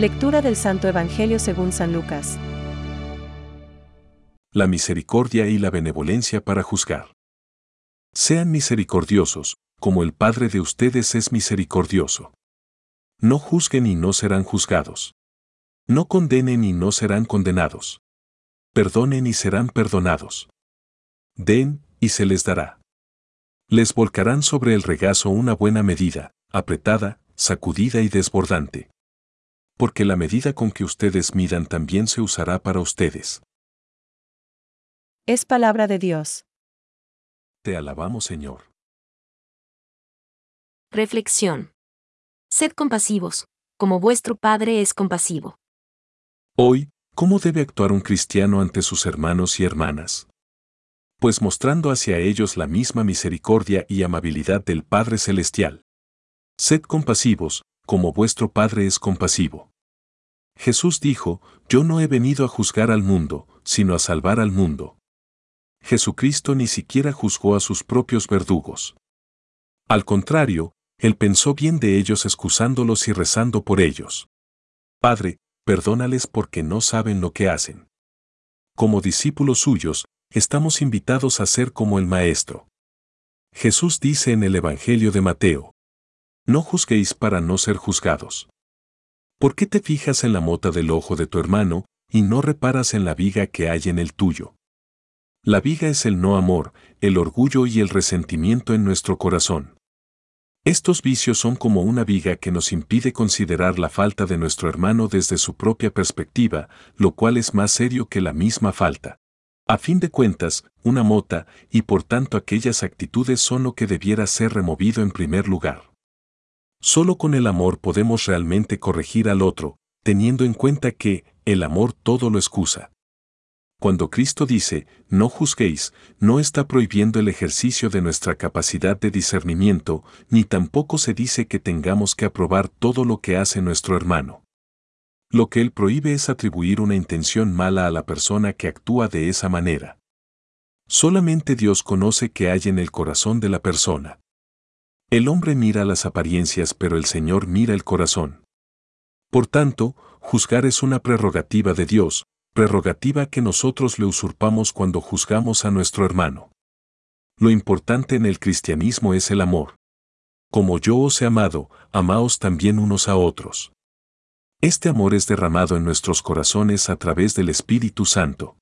Lectura del Santo Evangelio según San Lucas. La misericordia y la benevolencia para juzgar. Sean misericordiosos, como el Padre de ustedes es misericordioso. No juzguen y no serán juzgados. No condenen y no serán condenados. Perdonen y serán perdonados. Den, y se les dará. Les volcarán sobre el regazo una buena medida, apretada, sacudida y desbordante. Porque la medida con que ustedes midan también se usará para ustedes. Es palabra de Dios. Te alabamos, Señor. Reflexión. Sed compasivos, como vuestro Padre es compasivo. Hoy, ¿cómo debe actuar un cristiano ante sus hermanos y hermanas? Pues mostrando hacia ellos la misma misericordia y amabilidad del Padre Celestial. Sed compasivos, como vuestro Padre es compasivo. Jesús dijo, Yo no he venido a juzgar al mundo, sino a salvar al mundo. Jesucristo ni siquiera juzgó a sus propios verdugos. Al contrario, Él pensó bien de ellos excusándolos y rezando por ellos. Padre, perdónales porque no saben lo que hacen. Como discípulos suyos, estamos invitados a ser como el Maestro. Jesús dice en el Evangelio de Mateo, No juzguéis para no ser juzgados. ¿Por qué te fijas en la mota del ojo de tu hermano y no reparas en la viga que hay en el tuyo? La viga es el no amor, el orgullo y el resentimiento en nuestro corazón. Estos vicios son como una viga que nos impide considerar la falta de nuestro hermano desde su propia perspectiva, lo cual es más serio que la misma falta. A fin de cuentas, una mota, y por tanto aquellas actitudes son lo que debiera ser removido en primer lugar. Solo con el amor podemos realmente corregir al otro, teniendo en cuenta que el amor todo lo excusa. Cuando Cristo dice, no juzguéis, no está prohibiendo el ejercicio de nuestra capacidad de discernimiento, ni tampoco se dice que tengamos que aprobar todo lo que hace nuestro hermano. Lo que él prohíbe es atribuir una intención mala a la persona que actúa de esa manera. Solamente Dios conoce qué hay en el corazón de la persona. El hombre mira las apariencias pero el Señor mira el corazón. Por tanto, juzgar es una prerrogativa de Dios, prerrogativa que nosotros le usurpamos cuando juzgamos a nuestro hermano. Lo importante en el cristianismo es el amor. Como yo os he amado, amaos también unos a otros. Este amor es derramado en nuestros corazones a través del Espíritu Santo.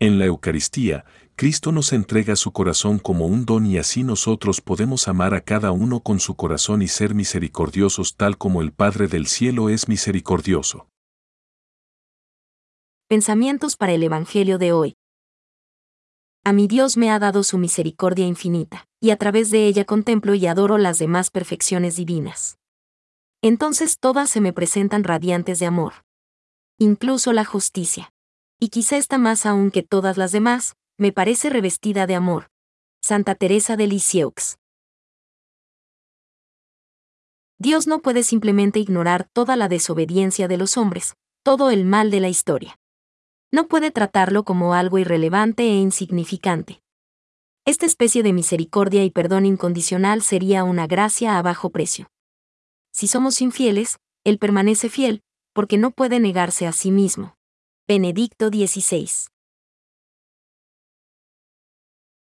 En la Eucaristía, Cristo nos entrega su corazón como un don y así nosotros podemos amar a cada uno con su corazón y ser misericordiosos tal como el Padre del Cielo es misericordioso. Pensamientos para el Evangelio de hoy. A mi Dios me ha dado su misericordia infinita, y a través de ella contemplo y adoro las demás perfecciones divinas. Entonces todas se me presentan radiantes de amor. Incluso la justicia. Y quizá esta más aún que todas las demás, me parece revestida de amor. Santa Teresa de Lisieux. Dios no puede simplemente ignorar toda la desobediencia de los hombres, todo el mal de la historia. No puede tratarlo como algo irrelevante e insignificante. Esta especie de misericordia y perdón incondicional sería una gracia a bajo precio. Si somos infieles, Él permanece fiel, porque no puede negarse a sí mismo. Benedicto XVI.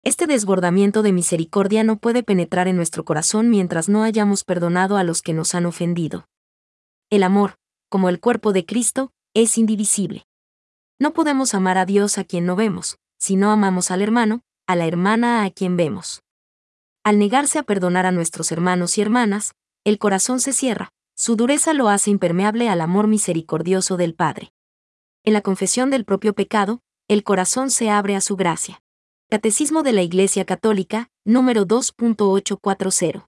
Este desbordamiento de misericordia no puede penetrar en nuestro corazón mientras no hayamos perdonado a los que nos han ofendido. El amor, como el cuerpo de Cristo, es indivisible. No podemos amar a Dios a quien no vemos, si no amamos al hermano, a la hermana a quien vemos. Al negarse a perdonar a nuestros hermanos y hermanas, el corazón se cierra, su dureza lo hace impermeable al amor misericordioso del Padre. En la confesión del propio pecado, el corazón se abre a su gracia. Catecismo de la Iglesia Católica, número 2.840.